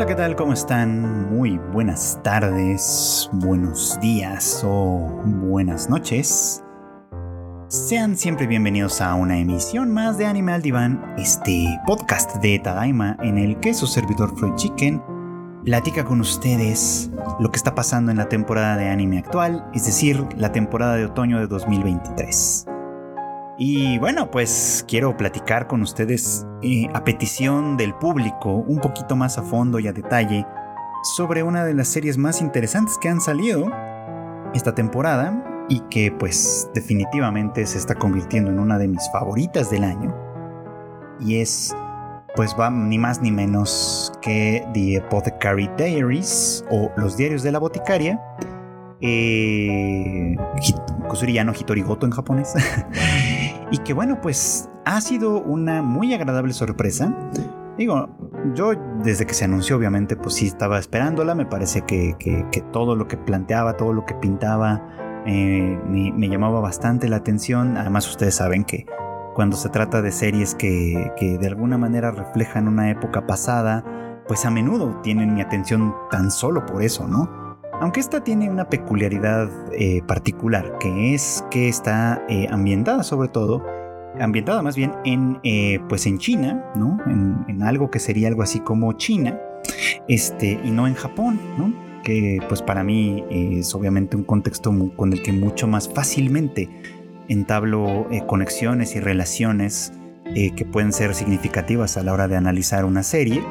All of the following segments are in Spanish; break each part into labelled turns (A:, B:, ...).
A: Hola, ¿qué tal? ¿Cómo están? Muy buenas tardes, buenos días o buenas noches. Sean siempre bienvenidos a una emisión más de Animal Divan, este podcast de Tadaima en el que su servidor Freud Chicken platica con ustedes lo que está pasando en la temporada de anime actual, es decir, la temporada de otoño de 2023. Y bueno, pues quiero platicar con ustedes eh, a petición del público un poquito más a fondo y a detalle sobre una de las series más interesantes que han salido esta temporada y que pues definitivamente se está convirtiendo en una de mis favoritas del año. Y es pues va ni más ni menos que The Apothecary Diaries o Los Diarios de la Boticaria eh, Kusuriyano Hitorigoto en japonés. y que bueno, pues ha sido una muy agradable sorpresa. Digo, yo desde que se anunció, obviamente, pues sí estaba esperándola. Me parece que, todo lo que planteaba, todo lo que pintaba, eh, me, llamaba bastante la atención. Además, ustedes saben que cuando se trata de series que, que de alguna manera reflejan una época pasada, pues a menudo tienen mi atención tan solo por eso, ¿no? Aunque esta tiene una peculiaridad eh, particular, que es que está eh, ambientada sobre todo, ambientada más bien en, eh, pues en China, ¿no? En, algo que sería algo así como China, este, y no en Japón, ¿no? Que pues para mí es obviamente un contexto con el que mucho más fácilmente entablo conexiones y relaciones que pueden ser significativas a la hora de analizar una serie,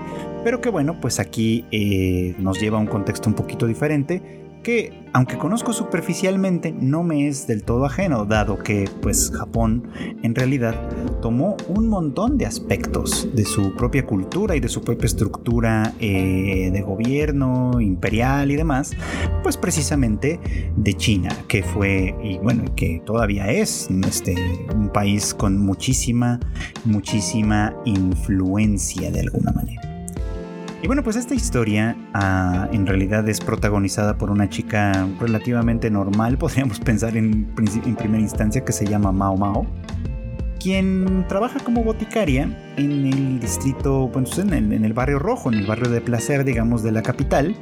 A: pero que bueno, pues aquí eh, nos lleva a un contexto un poquito diferente que aunque conozco superficialmente no me es del todo ajeno, dado que pues Japón en realidad tomó un montón de aspectos de su propia cultura y de su propia estructura eh, de gobierno imperial y demás, pues precisamente de China, que fue y bueno, que todavía es este, un país con muchísima, muchísima influencia de alguna manera. Y bueno, pues esta historia ah, en realidad es protagonizada por una chica relativamente normal, podríamos pensar en, en primera instancia, que se llama Mao Mao, quien trabaja como boticaria en el distrito, bueno, pues en el, en el barrio rojo, en el barrio de placer, digamos, de la capital,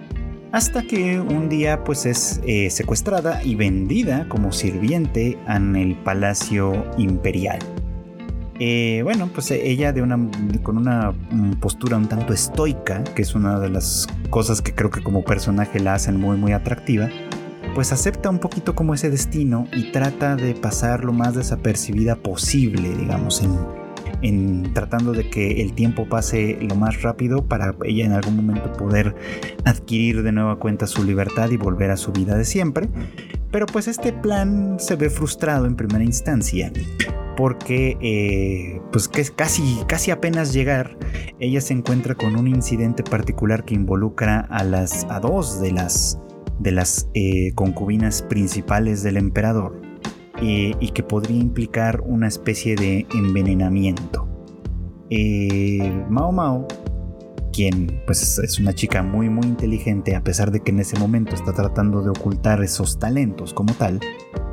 A: hasta que un día pues es eh, secuestrada y vendida como sirviente en el Palacio Imperial. Eh, bueno, pues eh, ella de una, con una mm, postura un tanto estoica, que es una de las cosas que creo que como personaje la hacen muy muy atractiva, pues acepta un poquito como ese destino y trata de pasar lo más desapercibida posible, digamos, en, en tratando de que el tiempo pase lo más rápido para ella en algún momento poder adquirir de nueva cuenta su libertad y volver a su vida de siempre. Pero pues este plan se ve frustrado en primera instancia porque eh, pues que es casi, casi apenas llegar, ella se encuentra con un incidente particular que involucra a las a dos de las de las eh, concubinas principales del emperador eh, y que podría implicar una especie de envenenamiento. Mao Mao, quien pues es una chica muy muy inteligente a pesar de que en ese momento está tratando de ocultar esos talentos como tal,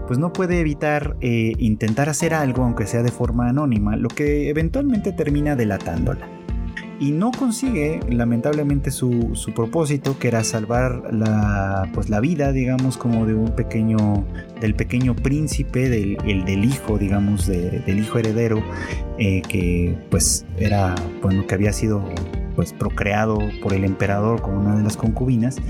A: pues no puede evitar eh, intentar hacer algo, aunque sea de forma anónima, lo que eventualmente termina delatándola. Y no consigue, lamentablemente, su, propósito, que era salvar la, pues, la vida, digamos, como de un pequeño, del pequeño príncipe, del, del hijo, digamos, del hijo heredero, eh, que pues era, bueno, que había sido pues procreado por el emperador con una de las concubinas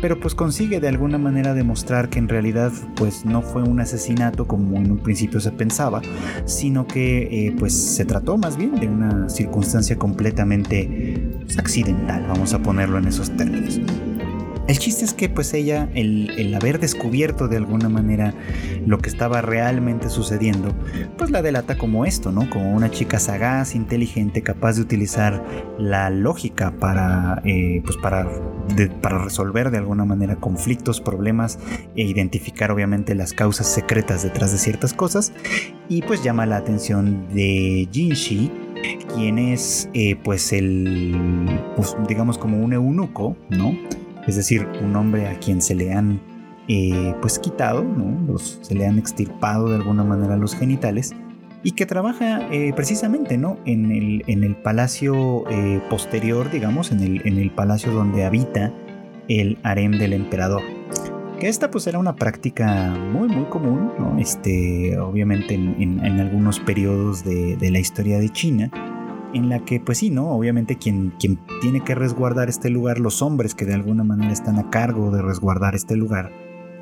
A: pero pues consigue de alguna manera demostrar que en realidad pues no fue un asesinato como en un principio se pensaba, sino que eh, pues se trató más bien de una circunstancia completamente accidental, vamos a ponerlo en esos términos. El chiste es que pues ella, el, haber descubierto de alguna manera lo que estaba realmente sucediendo, pues la delata como esto, ¿no? Como una chica sagaz, inteligente, capaz de utilizar la lógica para, eh, pues para, resolver de alguna manera conflictos, problemas e identificar obviamente las causas secretas detrás de ciertas cosas. Y pues llama la atención de Jinshi, quien es eh, pues el, pues, digamos como un eunuco, ¿no? Es decir, un hombre a quien se le han eh, pues quitado, se le han extirpado de alguna manera los genitales y que trabaja eh, precisamente ¿no? en, el, en el palacio eh, posterior, digamos, en el, en el palacio donde habita el harem del emperador. Que esta pues era una práctica muy muy común, ¿no? este, obviamente en, algunos periodos de, de, la historia de China, en la que pues sí, ¿no? Obviamente quien, quien tiene que resguardar este lugar, los hombres que de alguna manera están a cargo de resguardar este lugar,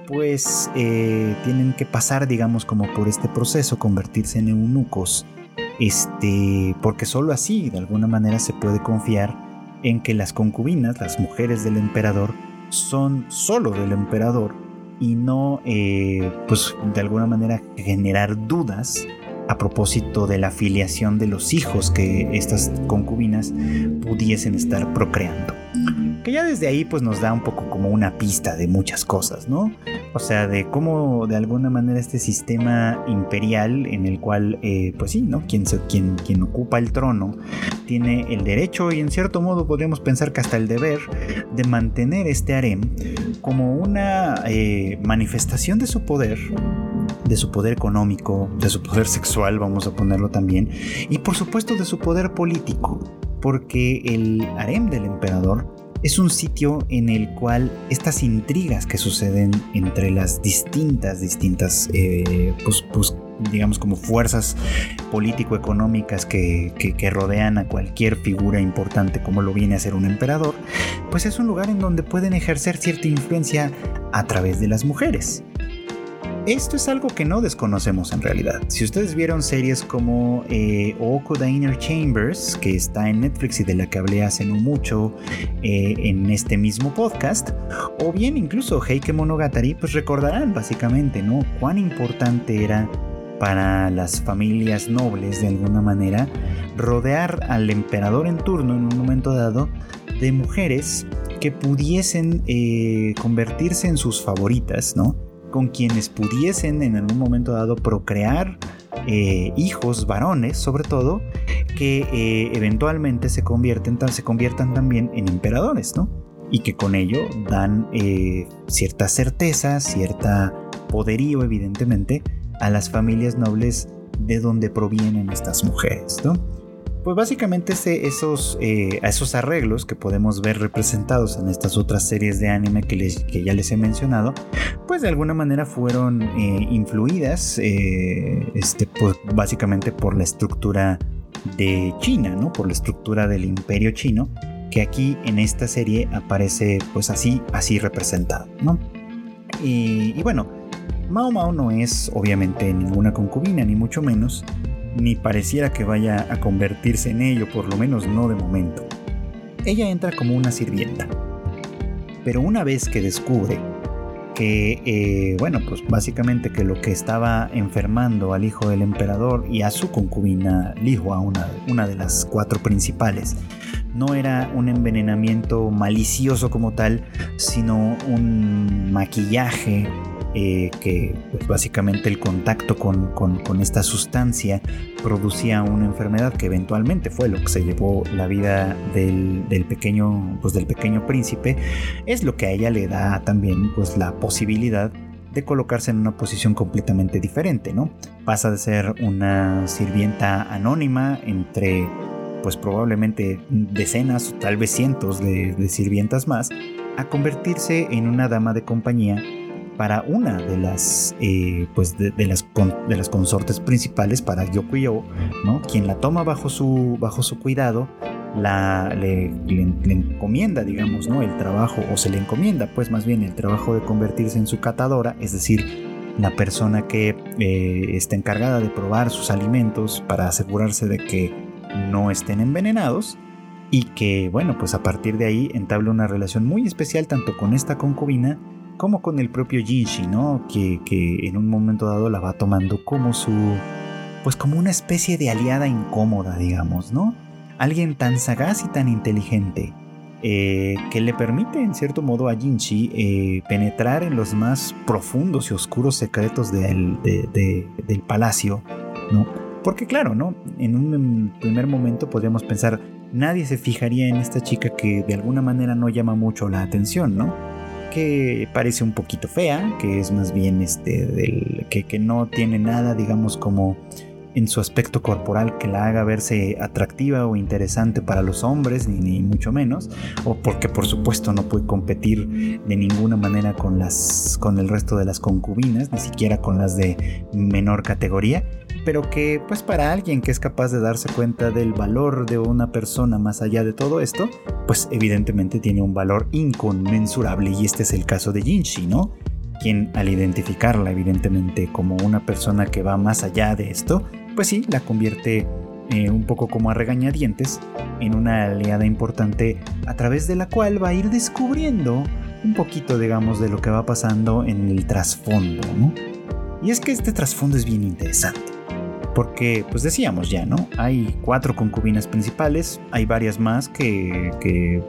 A: pues eh, tienen que pasar, digamos, como por este proceso, convertirse en eunucos, este, porque solo así, de alguna manera, se puede confiar en que las concubinas, las mujeres del emperador, son solo del emperador y no, eh, pues, de alguna manera generar dudas a propósito de la filiación de los hijos que estas concubinas pudiesen estar procreando. Que ya desde ahí pues nos da un poco como una pista de muchas cosas, ¿no? O sea, de cómo de alguna manera este sistema imperial en el cual, eh, pues sí, ¿no? Quien, quien, quien ocupa el trono tiene el derecho y en cierto modo podríamos pensar que hasta el deber de mantener este harem como una eh, manifestación de su poder de su poder económico, de su poder sexual, vamos a ponerlo también, y por supuesto de su poder político, porque el harem del emperador es un sitio en el cual estas intrigas que suceden entre las distintas, distintas, eh, pues, pues, digamos como fuerzas político-económicas que, que, rodean a cualquier figura importante como lo viene a ser un emperador, pues es un lugar en donde pueden ejercer cierta influencia a través de las mujeres. Esto es algo que no desconocemos en realidad. Si ustedes vieron series como eh, Inner Chambers, que está en Netflix y de la que hablé hace no mucho eh, en este mismo podcast, o bien incluso Heike Monogatari, pues recordarán básicamente, ¿no? Cuán importante era para las familias nobles de alguna manera rodear al emperador en turno en un momento dado de mujeres que pudiesen eh, convertirse en sus favoritas, ¿no? Con quienes pudiesen en algún momento dado procrear eh, hijos varones, sobre todo, que eh, eventualmente se, se conviertan también en emperadores, ¿no? Y que con ello dan eh, cierta certeza, cierta poderío, evidentemente, a las familias nobles de donde provienen estas mujeres, ¿no? Pues básicamente esos, eh, esos arreglos que podemos ver representados en estas otras series de anime que, que ya les he mencionado, pues de alguna manera fueron eh, influidas eh, este, pues básicamente por la estructura de China, ¿no? por la estructura del imperio chino, que aquí en esta serie aparece pues así, así representado. ¿no? Y bueno, Mao Mao no es obviamente ninguna concubina, ni mucho menos, ni pareciera que vaya a convertirse en ello, por lo menos no de momento. Ella entra como una sirvienta, pero una vez que descubre que, eh, bueno, pues básicamente que lo que estaba enfermando al hijo del emperador y a su concubina Lihua, una, una de las cuatro principales, no era un envenenamiento malicioso como tal, sino un maquillaje eh, que pues, básicamente el contacto con, esta sustancia producía una enfermedad que eventualmente fue lo que se llevó la vida del, pequeño, pues, del pequeño príncipe, es lo que a ella le da también pues, la posibilidad de colocarse en una posición completamente diferente, ¿no? Pasa de ser una sirvienta anónima entre pues probablemente decenas o tal vez cientos de, de sirvientas más, a convertirse en una dama de compañía para una de las, eh, pues de, las, de las consortes principales, para Yokuyo, ¿no? quien la toma bajo su, bajo su cuidado, la, le, encomienda, digamos, ¿no? el trabajo, o se le encomienda, pues más bien el trabajo de convertirse en su catadora, es decir, la persona que eh, está encargada de probar sus alimentos para asegurarse de que no estén envenenados y que, bueno, pues a partir de ahí entabla una relación muy especial tanto con esta concubina como con el propio Jinshi, ¿no? Que, en un momento dado la va tomando como su, pues como una especie de aliada incómoda, digamos, ¿no? Alguien tan sagaz y tan inteligente eh, que le permite en cierto modo a Jinshi eh, penetrar en los más profundos y oscuros secretos del palacio, ¿no? Porque claro, ¿no? En un primer momento podríamos pensar, nadie se fijaría en esta chica que de alguna manera no llama mucho la atención, ¿no? Que parece un poquito fea, que es más bien este del que, que no tiene nada, digamos, como en su aspecto corporal que la haga verse atractiva o interesante para los hombres, ni, mucho menos, o porque por supuesto no puede competir de ninguna manera con, las, con el resto de las concubinas, ni siquiera con las de menor categoría, pero que pues para alguien que es capaz de darse cuenta del valor de una persona más allá de todo esto, pues evidentemente tiene un valor inconmensurable y este es el caso de Jinshi, ¿no? Quien al identificarla evidentemente como una persona que va más allá de esto, pues sí, la convierte eh, un poco como a regañadientes en una aliada importante a través de la cual va a ir descubriendo un poquito, digamos, de lo que va pasando en el trasfondo. Y es que este trasfondo es bien interesante. Porque, pues decíamos ya, ¿no? Hay cuatro concubinas principales, hay varias más que, que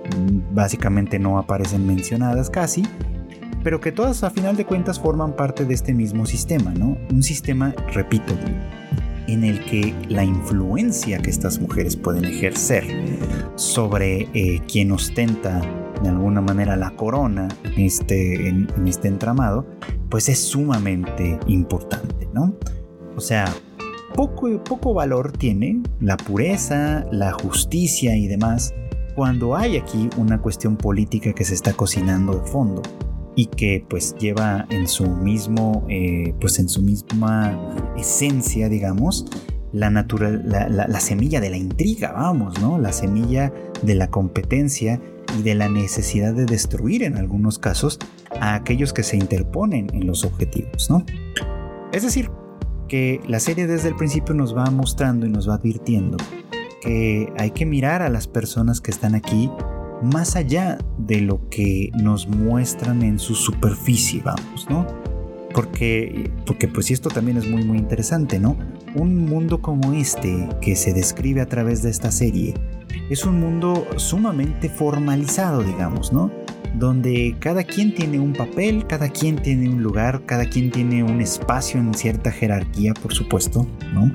A: básicamente no aparecen mencionadas casi, pero que todas a final de cuentas forman parte de este mismo sistema, ¿no? Un sistema, repito, en el que la influencia que estas mujeres pueden ejercer sobre eh, quien ostenta de alguna manera la corona en este, en, este entramado, pues es sumamente importante, ¿no? O sea, poco, poco valor tiene la pureza, la justicia y demás cuando hay aquí una cuestión política que se está cocinando de fondo y que pues lleva en su mismo eh, pues en su misma esencia digamos la, natural, la, semilla de la intriga vamos no la semilla de la competencia y de la necesidad de destruir en algunos casos a aquellos que se interponen en los objetivos no es decir que la serie desde el principio nos va mostrando y nos va advirtiendo que hay que mirar a las personas que están aquí más allá de lo que nos muestran en su superficie, vamos, ¿no? Porque, porque pues esto también es muy muy interesante, ¿no? Un mundo como este que se describe a través de esta serie es un mundo sumamente formalizado, digamos, ¿no? Donde cada quien tiene un papel, cada quien tiene un lugar, cada quien tiene un espacio en cierta jerarquía, por supuesto, ¿no?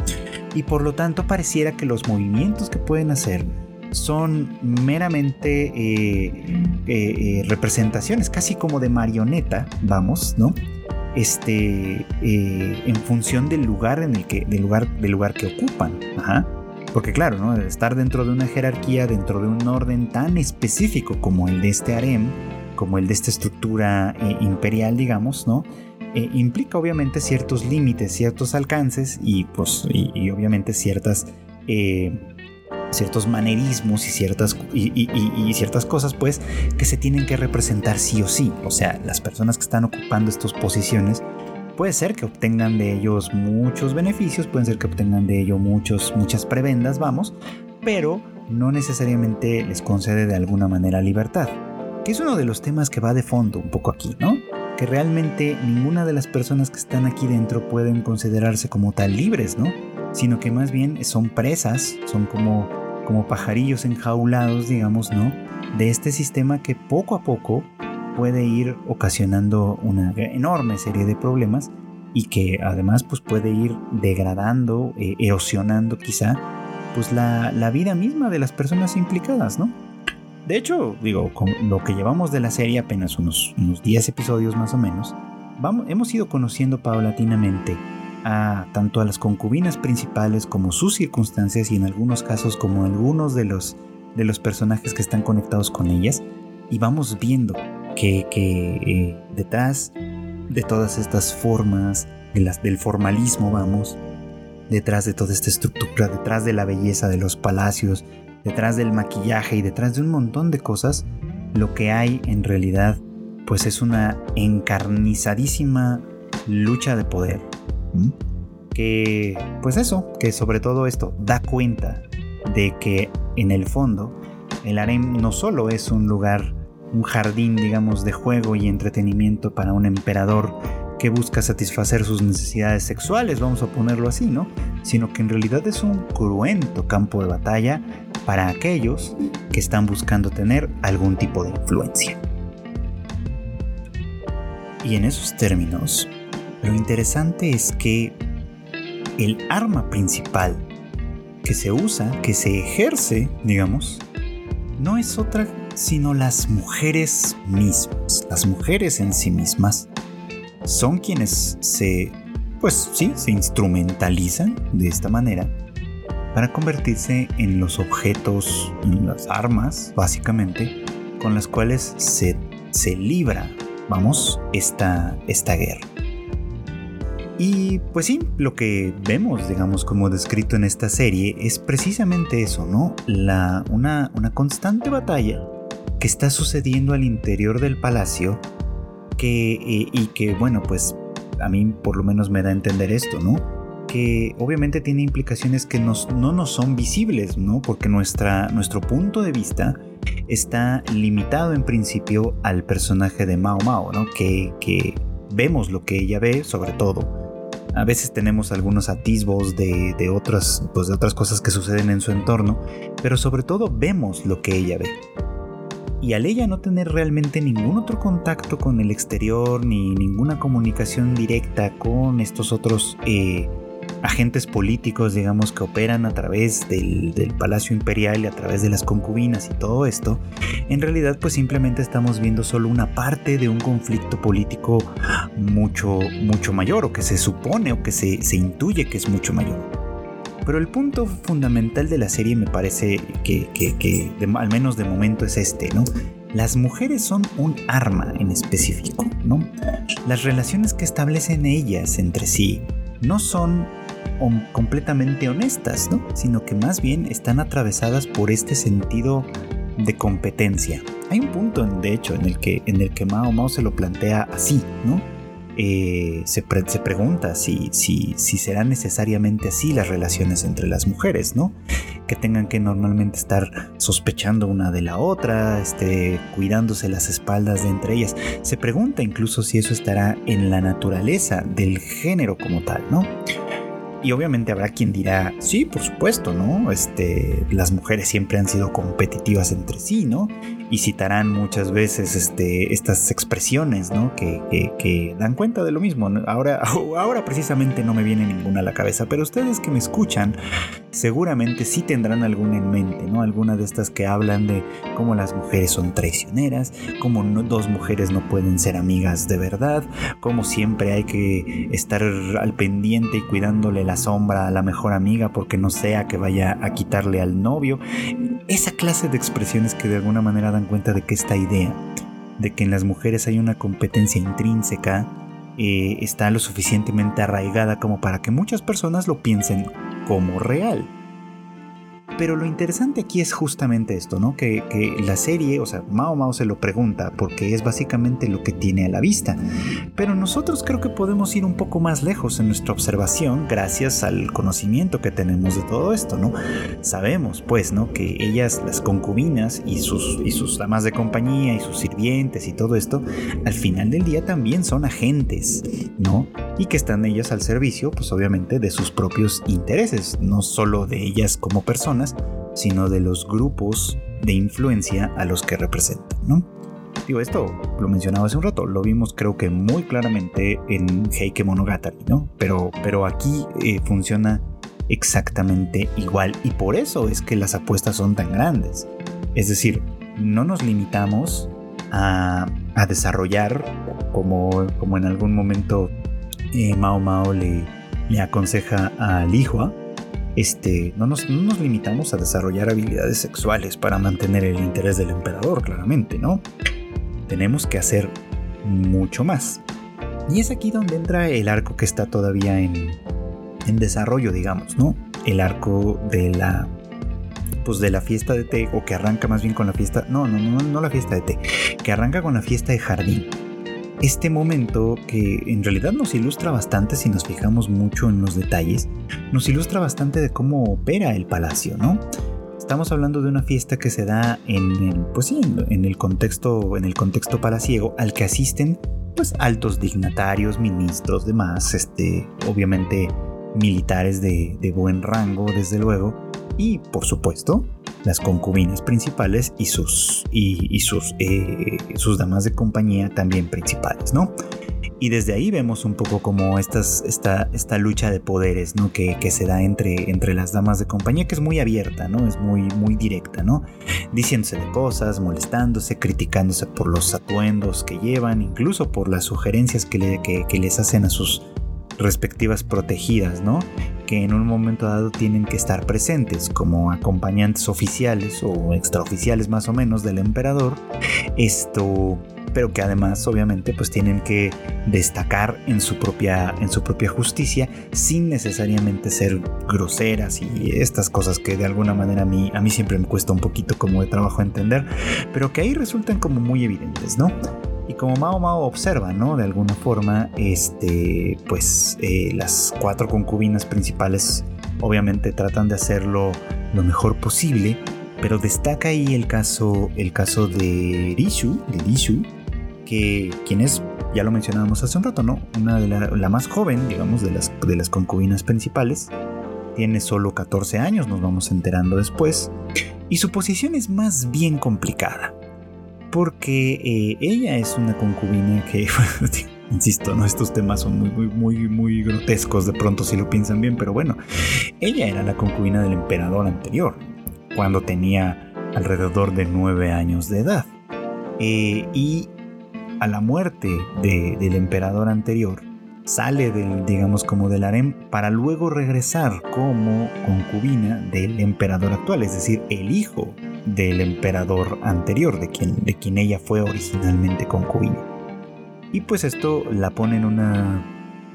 A: Y por lo tanto pareciera que los movimientos que pueden hacer son meramente eh, eh, eh, representaciones, casi como de marioneta, vamos, ¿no? Este, en función del lugar en el que, del lugar, del lugar que ocupan. Porque claro, ¿no? estar dentro de una jerarquía, dentro de un orden tan específico como el de este harem, como el de esta estructura imperial, digamos, ¿no? implica obviamente ciertos límites, ciertos alcances y pues y, obviamente ciertas ciertos manerismos y ciertas, y, ciertas cosas, pues, que se tienen que representar sí o sí. O sea, las personas que están ocupando estas posiciones, puede ser que obtengan de ellos muchos beneficios, pueden ser que obtengan de ello muchos, muchas prebendas, vamos, pero no necesariamente les concede de alguna manera libertad. Que es uno de los temas que va de fondo un poco aquí, ¿no? Que realmente ninguna de las personas que están aquí dentro pueden considerarse como tal libres, ¿no? Sino que más bien son presas, son como como pajarillos enjaulados, digamos, ¿no? De este sistema que poco a poco puede ir ocasionando una enorme serie de problemas y que además pues puede ir degradando, eh, erosionando quizá, pues la, vida misma de las personas implicadas, ¿no? De hecho, digo, con lo que llevamos de la serie, apenas unos, unos 10 episodios más o menos, vamos, hemos ido conociendo paulatinamente tanto a las concubinas principales como sus circunstancias y en algunos casos como algunos de los, de los personajes que están conectados con ellas. Y vamos viendo que, eh, detrás de todas estas formas de las, del formalismo vamos detrás de toda esta estructura detrás de la belleza de los palacios detrás del maquillaje y detrás de un montón de cosas lo que hay en realidad pues es una encarnizadísima lucha de poder que, pues eso, que sobre todo esto da cuenta de que en el fondo el harem no solo es un lugar, un jardín, digamos, de juego y entretenimiento para un emperador que busca satisfacer sus necesidades sexuales, vamos a ponerlo así, ¿no? Sino que en realidad es un cruento campo de batalla para aquellos que están buscando tener algún tipo de influencia. Y en esos términos, lo interesante es que el arma principal que se usa, que se ejerce, digamos, no es otra sino las mujeres mismas. Las mujeres en sí mismas son quienes se pues sí, se instrumentalizan de esta manera para convertirse en los objetos, en las armas, básicamente, con las cuales se, se libra, vamos, esta, esta guerra. Y pues sí, lo que vemos, digamos, como descrito en esta serie es precisamente eso, ¿no? La, una, una constante batalla que está sucediendo al interior del palacio que, eh, y que, bueno, pues a mí por lo menos me da a entender esto, ¿no? Que obviamente tiene implicaciones que no nos son visibles, ¿no? Porque nuestra, nuestro punto de vista está limitado en principio al personaje de Mao Mao, ¿no? Que, que vemos lo que ella ve, sobre todo. A veces tenemos algunos atisbos de, de, otras, pues de otras cosas que suceden en su entorno, pero sobre todo vemos lo que ella ve. Y al ella no tener realmente ningún otro contacto con el exterior ni ninguna comunicación directa con estos otros eh, agentes políticos, digamos, que operan a través del, Palacio Imperial y a través de las concubinas y todo esto, en realidad pues simplemente estamos viendo solo una parte de un conflicto político mucho, mucho mayor o que se supone o que se, se intuye que es mucho mayor. Pero el punto fundamental de la serie me parece que, al menos de momento es este, ¿no? Las mujeres son un arma en específico, ¿no? Las relaciones que establecen ellas entre sí no son completamente honestas, ¿no? Sino que más bien están atravesadas por este sentido de competencia. Hay un punto, de hecho, en el que, en el que Mao Mao se lo plantea así, ¿no? Eh, se, pregunta si, si, si serán necesariamente así las relaciones entre las mujeres, ¿no? Que tengan que normalmente estar sospechando una de la otra, este, cuidándose las espaldas de entre ellas. Se pregunta incluso si eso estará en la naturaleza del género como tal, ¿no? Y obviamente habrá quien dirá, sí, por supuesto, ¿no? Este, las mujeres siempre han sido competitivas entre sí, ¿no? y citarán muchas veces este, estas expresiones ¿no? que, que, dan cuenta de lo mismo. Ahora, ahora precisamente no me viene ninguna a la cabeza, pero ustedes que me escuchan seguramente sí tendrán alguna en mente, ¿no? Alguna de estas que hablan de cómo las mujeres son traicioneras, cómo dos mujeres no pueden ser amigas de verdad, cómo siempre hay que estar al pendiente y cuidándole la sombra a la mejor amiga porque no sea que vaya a quitarle al novio. Esa clase de expresiones que de alguna manera dan cuenta de que esta idea de que en las mujeres hay una competencia intrínseca eh, está lo suficientemente arraigada como para que muchas personas lo piensen como real. Pero lo interesante aquí es justamente esto, ¿no? Que, la serie, o sea, Mao Mao se lo pregunta porque es básicamente lo que tiene a la vista. Pero nosotros creo que podemos ir un poco más lejos en nuestra observación gracias al conocimiento que tenemos de todo esto, ¿no? Sabemos, pues, ¿no? Que ellas, las concubinas y sus, y sus damas de compañía y sus sirvientes y todo esto, al final del día también son agentes, ¿no? Y que están ellas al servicio, pues obviamente, de sus propios intereses, no solo de ellas como personas, sino de los grupos de influencia a los que representan, ¿no? Digo, esto lo mencionaba hace un rato, lo vimos creo que muy claramente en Heike Monogatari, ¿no? Pero, pero aquí eh, funciona exactamente igual y por eso es que las apuestas son tan grandes. Es decir, no nos limitamos a, desarrollar, como, como en algún momento eh, Mao Mao le, le aconseja a Lihua, este, no, nos, limitamos a desarrollar habilidades sexuales para mantener el interés del emperador, claramente, ¿no? Tenemos que hacer mucho más. Y es aquí donde entra el arco que está todavía en, en desarrollo, digamos, ¿no? El arco de la pues de la fiesta de té o que arranca más bien con la fiesta, no, no, no, no la fiesta de té, que arranca con la fiesta de jardín este momento que en realidad nos ilustra bastante si nos fijamos mucho en los detalles, nos ilustra bastante de cómo opera el palacio, ¿no? Estamos hablando de una fiesta que se da en el, pues sí, en el contexto, en el contexto palaciego al que asisten pues altos dignatarios, ministros, demás, este, obviamente militares de, de buen rango, desde luego, y por supuesto las concubinas principales y sus, y, eh, sus damas de compañía también principales, ¿no? Y desde ahí vemos un poco como esta, esta lucha de poderes, ¿no? Que, se da entre, entre las damas de compañía, que es muy abierta, ¿no? Es muy, muy directa, ¿no? Diciéndose de cosas, molestándose, criticándose por los atuendos que llevan, incluso por las sugerencias que, que les hacen a sus respectivas protegidas, ¿no? Que en un momento dado tienen que estar presentes como acompañantes oficiales o extraoficiales más o menos del emperador. Esto pero que además obviamente pues tienen que destacar en su propia, en su propia justicia sin necesariamente ser groseras y estas cosas que de alguna manera a mí, a mí siempre me cuesta un poquito como de trabajo entender, pero que ahí resultan como muy evidentes, ¿no? Y como Mao Mao observa, ¿no? De alguna forma, este, pues eh, las cuatro concubinas principales obviamente tratan de hacerlo lo mejor posible, pero destaca ahí el caso, el caso de Rishu, de que quien es, ya lo mencionábamos hace un rato, ¿no? Una de la, más joven, digamos, de las, de las concubinas principales. Tiene solo 14 años, nos vamos enterando después. Y su posición es más bien complicada. Porque eh, ella es una concubina que, insisto, ¿no? estos temas son muy, muy, muy, muy grotescos de pronto si lo piensan bien, pero bueno, ella era la concubina del emperador anterior, cuando tenía alrededor de 9 años de edad. Eh, y a la muerte del emperador anterior, sale del, digamos, como del harem para luego regresar como concubina del emperador actual, es decir, el hijo del emperador anterior, de quien, de quien ella fue originalmente concubina. Y pues esto la pone en una,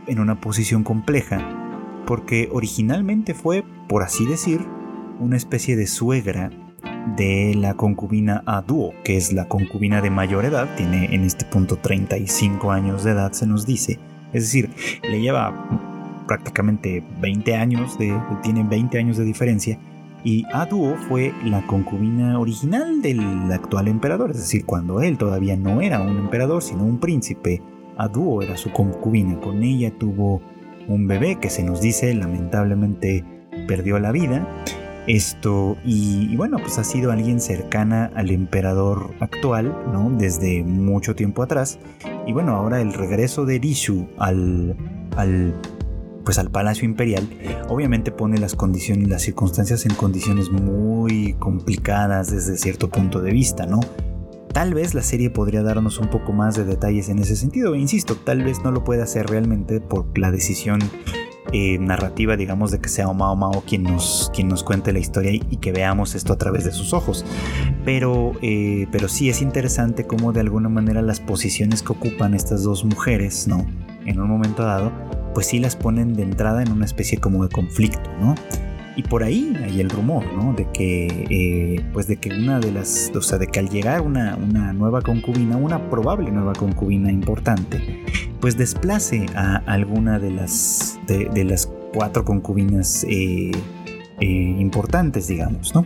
A: en una posición compleja, porque originalmente fue, por así decir, una especie de suegra de la concubina Aduo, que es la concubina de mayor edad, tiene en este punto 35 años de edad, se nos dice. Es decir, le lleva prácticamente 20 años, de, tiene 20 años de diferencia. Y Aduo fue la concubina original del actual emperador, es decir, cuando él todavía no era un emperador, sino un príncipe. Aduo era su concubina, con ella tuvo un bebé que se nos dice lamentablemente perdió la vida esto, y, bueno, pues ha sido alguien cercana al emperador actual, ¿no? Desde mucho tiempo atrás. Y bueno, ahora el regreso de Rishu al, al pues al Palacio Imperial, obviamente pone las condiciones, las circunstancias en condiciones muy complicadas desde cierto punto de vista, ¿no? Tal vez la serie podría darnos un poco más de detalles en ese sentido, insisto, tal vez no lo pueda hacer realmente por la decisión eh, narrativa, digamos, de que sea Mao Mao quien nos, quien nos cuente la historia y, que veamos esto a través de sus ojos. Pero, eh, pero sí es interesante cómo de alguna manera las posiciones que ocupan estas dos mujeres, ¿no? En un momento dado, pues sí las ponen de entrada en una especie como de conflicto, ¿no? Y por ahí hay el rumor, ¿no? De que, eh, pues de que una de las, o sea, de que al llegar una, una nueva concubina, una probable nueva concubina importante, pues desplace a alguna de las, de, las cuatro concubinas eh, eh, importantes, digamos, ¿no?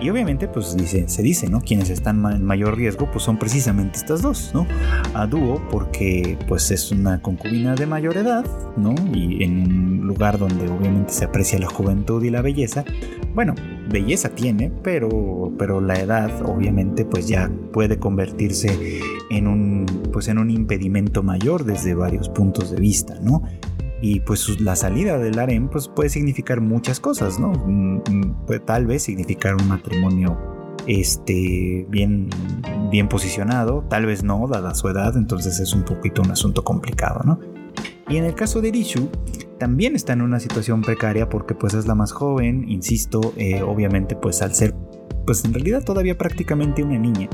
A: Y obviamente, pues se dice, ¿no? Quienes están en mayor riesgo, pues son precisamente estas dos, ¿no? A dúo, porque pues es una concubina de mayor edad, ¿no? Y en un lugar donde obviamente se aprecia la juventud y la belleza. Bueno, belleza tiene, pero, pero la edad, obviamente, pues ya puede convertirse en un, pues en un impedimento mayor desde varios puntos de vista, ¿no? Y pues la salida del harem pues puede significar muchas cosas, ¿no? Mm, mm, puede tal vez significar un matrimonio este, bien, bien posicionado, tal vez no, dada su edad, entonces es un poquito un asunto complicado, ¿no? Y en el caso de Rishu, también está en una situación precaria porque pues es la más joven, insisto, eh, obviamente pues al ser, pues en realidad todavía prácticamente una niña,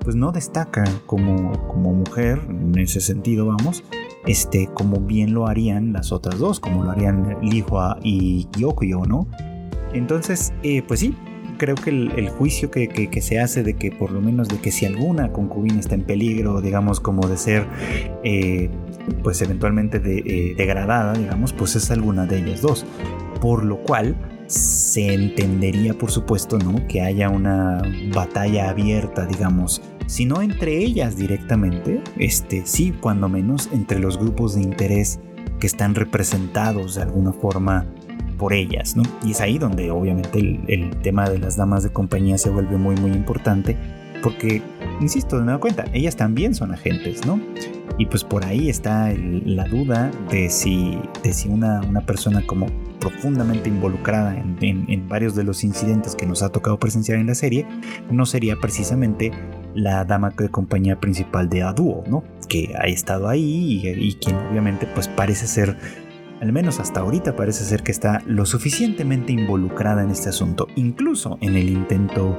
A: pues no destaca como, como mujer, en ese sentido vamos, este, como bien lo harían las otras dos, como lo harían Lihua y Gyokuyo, ¿no? Entonces, eh, pues sí, creo que el, juicio que, se hace de que por lo menos de que si alguna concubina está en peligro, digamos, como de ser, eh, pues eventualmente eh, degradada, digamos, pues es alguna de ellas dos. Por lo cual se entendería, por supuesto, ¿no? Que haya una batalla abierta, digamos, sino entre ellas directamente, este, sí, cuando menos entre los grupos de interés que están representados de alguna forma por ellas, ¿no? Y es ahí donde obviamente el, tema de las damas de compañía se vuelve muy muy importante, porque, insisto, de nueva cuenta, ellas también son agentes, ¿no? Y pues por ahí está la duda de si, de si una, una persona como profundamente involucrada en, en, varios de los incidentes que nos ha tocado presenciar en la serie, no sería precisamente la dama de compañía principal de Aduo, ¿no? Que ha estado ahí y, quien obviamente pues parece ser al menos hasta ahorita parece ser que está lo suficientemente involucrada en este asunto, incluso en el intento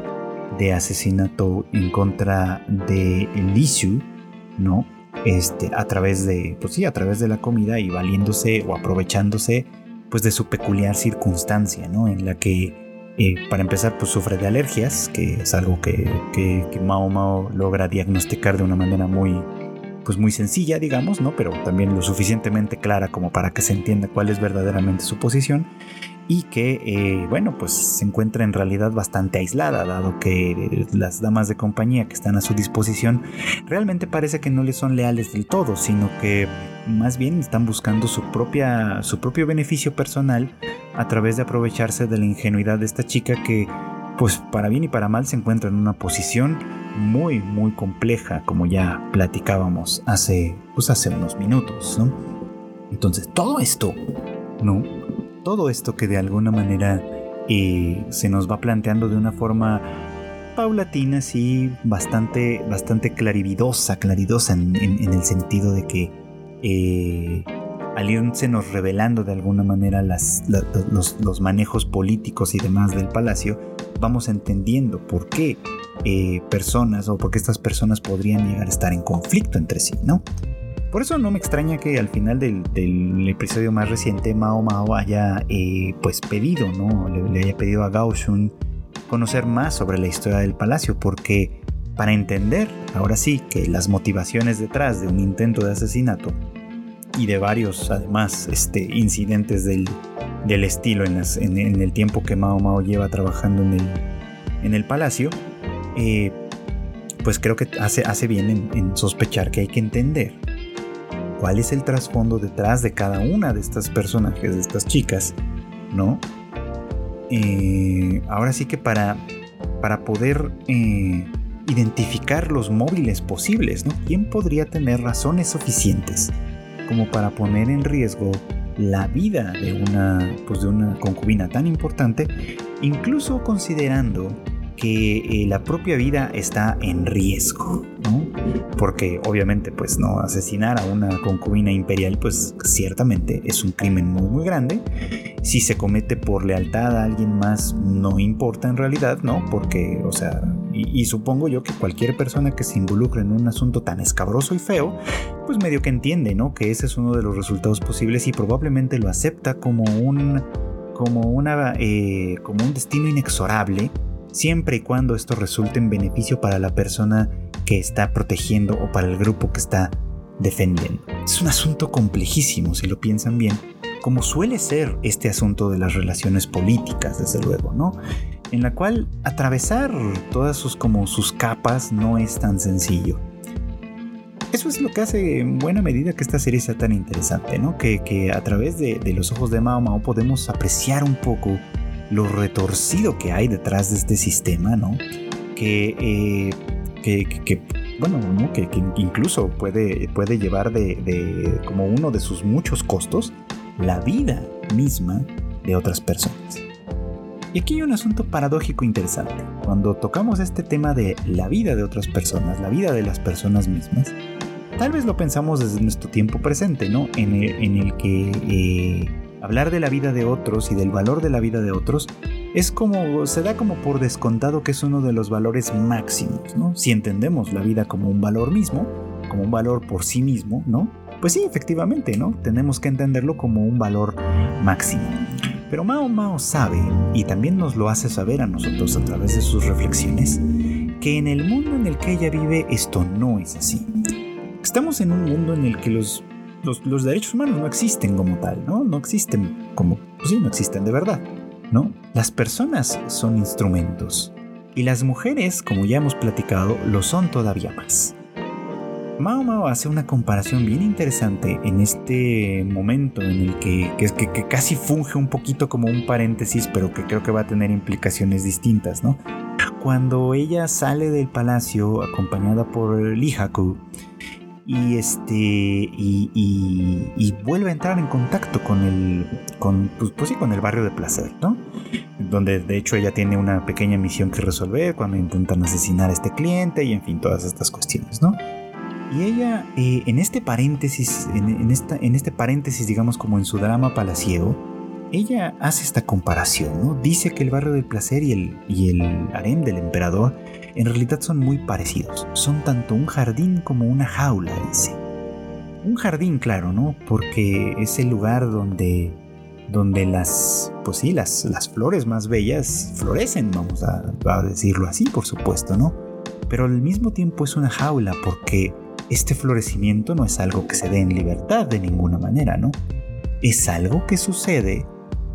A: de asesinato en contra de Lisu, ¿no? Este, a través de, pues sí, a través de la comida y valiéndose o aprovechándose, pues de su peculiar circunstancia, ¿no? En la que, para empezar, pues sufre de alergias, que es algo que, que, que Mao Mao logra diagnosticar de una manera muy, pues muy sencilla, digamos, ¿no? Pero también lo suficientemente clara como para que se entienda cuál es verdaderamente su posición y que, eh, bueno, pues se encuentra en realidad bastante aislada, dado que las damas de compañía que están a su disposición realmente parece que no le son leales del todo, sino que más bien están buscando su, propia, su propio beneficio personal a través de aprovecharse de la ingenuidad de esta chica que, pues para bien y para mal, se encuentra en una posición muy, muy compleja, como ya platicábamos hace, pues hace unos minutos, ¿no? Entonces, todo esto, ¿no? Todo esto que de alguna manera eh, se nos va planteando de una forma paulatina, sí, bastante, bastante clarividosa, claridosa en, el sentido de que eh, al irse nos revelando de alguna manera los, manejos políticos y demás del palacio, vamos entendiendo por qué eh, personas o porque estas personas podrían llegar a estar en conflicto entre sí, ¿no? Por eso no me extraña que al final del, episodio más reciente Mao Mao haya eh, pues pedido, ¿no? Le, haya pedido a Gao Shun conocer más sobre la historia del palacio, porque para entender, ahora sí, que las motivaciones detrás de un intento de asesinato y de varios, además, este, incidentes del, estilo en, en, el tiempo que Mao Mao lleva trabajando en el, en el palacio, eh, pues creo que hace, hace bien en, sospechar que hay que entender cuál es el trasfondo detrás de cada una de estas personajes, de estas chicas, ¿no? Eh, ahora sí que para, para poder eh, identificar los móviles posibles, ¿no? ¿Quién podría tener razones suficientes como para poner en riesgo la vida de una, pues de una concubina tan importante, incluso considerando que eh, la propia vida está en riesgo, ¿no? Porque obviamente pues no asesinar a una concubina imperial pues ciertamente es un crimen muy muy grande. Si se comete por lealtad a alguien más no importa en realidad, ¿no? Porque, o sea, y, supongo yo que cualquier persona que se involucre en un asunto tan escabroso y feo, pues medio que entiende, ¿no? Que ese es uno de los resultados posibles y probablemente lo acepta como un como una eh, como un destino inexorable siempre y cuando esto resulte en beneficio para la persona que está protegiendo o para el grupo que está defendiendo. Es un asunto complejísimo si lo piensan bien, como suele ser este asunto de las relaciones políticas, desde luego, ¿no? En la cual atravesar todas sus como sus capas no es tan sencillo. Eso es lo que hace en buena medida que esta serie sea tan interesante, ¿no? Que, a través de, de, los ojos de Mao Mao podemos apreciar un poco lo retorcido que hay detrás de este sistema, ¿no? Que, eh, que, bueno, que, incluso puede, puede llevar de, como uno de sus muchos costos la vida misma de otras personas. Y aquí hay un asunto paradójico interesante. Cuando tocamos este tema de la vida de otras personas, la vida de las personas mismas, tal vez lo pensamos desde nuestro tiempo presente, ¿no? En el, que eh, hablar de la vida de otros y del valor de la vida de otros es como se da como por descontado que es uno de los valores máximos, ¿no? Si entendemos la vida como un valor mismo, como un valor por sí mismo, ¿no? Pues sí, efectivamente, ¿no? Tenemos que entenderlo como un valor máximo. Pero Mao Mao sabe, y también nos lo hace saber a nosotros a través de sus reflexiones, que en el mundo en el que ella vive esto no es así. Estamos en un mundo en el que los los, derechos humanos no existen como tal, ¿no? No existen como, pues sí, no existen de verdad, ¿no? Las personas son instrumentos y las mujeres, como ya hemos platicado, lo son todavía más. Mao Mao hace una comparación bien interesante en este momento en el que, que, que, casi funge un poquito como un paréntesis, pero que creo que va a tener implicaciones distintas, ¿no? Cuando ella sale del palacio acompañada por Lihaku y este y, vuelve a entrar en contacto con el con pues, pues, sí con el barrio de placer no donde de hecho ella tiene una pequeña misión que resolver cuando intentan asesinar a este cliente y en fin todas estas cuestiones no Y ella, eh, en este paréntesis, en, esta, en este paréntesis, digamos como en su drama palaciego, ella hace esta comparación, ¿no? Dice que el barrio del placer y el, y el harem del emperador en realidad son muy parecidos. Son tanto un jardín como una jaula, dice. Un jardín, claro, ¿no? Porque es el lugar donde, donde las, pues sí, las, las flores más bellas florecen, vamos a, a decirlo así, por supuesto, ¿no? Pero al mismo tiempo es una jaula porque este florecimiento no es algo que se dé en libertad de ninguna manera, ¿no? Es algo que sucede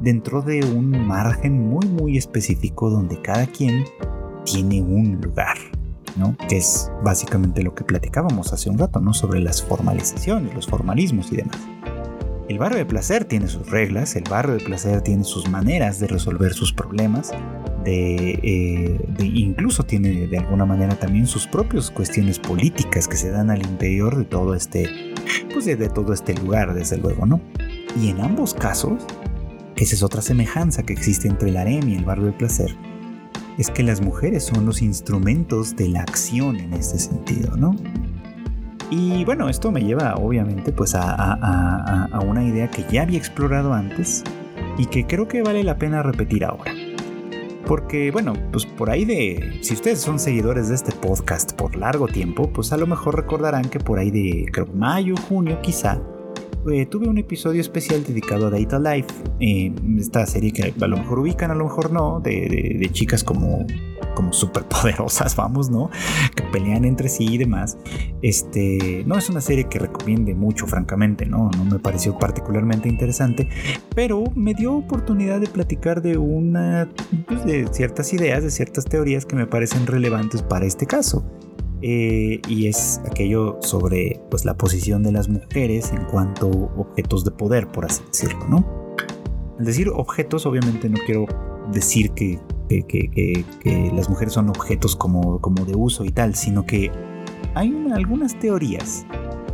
A: dentro de un margen muy muy específico donde cada quien tiene un lugar, ¿no? Que es básicamente lo que platicábamos hace un rato, ¿no? Sobre las formalizaciones, los formalismos y demás. El barrio de placer tiene sus reglas, el barrio de placer tiene sus maneras de resolver sus problemas, de, eh, incluso tiene de alguna manera también sus propias cuestiones políticas que se dan al interior de todo este, pues de, de todo este lugar, desde luego, ¿no? Y en ambos casos, esa es otra semejanza que existe entre el harem y el barrio del placer, es que las mujeres son los instrumentos de la acción en este sentido, ¿no? Y bueno, esto me lleva obviamente pues a, a, una idea que ya había explorado antes y que creo que vale la pena repetir ahora. Porque bueno, pues por ahí de, si ustedes son seguidores de este podcast por largo tiempo, pues a lo mejor recordarán que por ahí de, creo, mayo, junio quizá, eh, tuve un episodio especial dedicado a Data Life, eh, esta serie que a lo mejor ubican, a lo mejor no, de, chicas como, como súper poderosas, vamos, ¿no? Que pelean entre sí y demás. Este, no es una serie que recomiende mucho, francamente, ¿no? No me pareció particularmente interesante, pero me dio oportunidad de platicar de una, pues, de ciertas ideas, de ciertas teorías que me parecen relevantes para este caso. Eh, y es aquello sobre pues, la posición de las mujeres en cuanto a objetos de poder, por así decirlo, ¿no? Al decir objetos, obviamente no quiero decir que, las mujeres son objetos como, como de uso y tal, sino que hay algunas teorías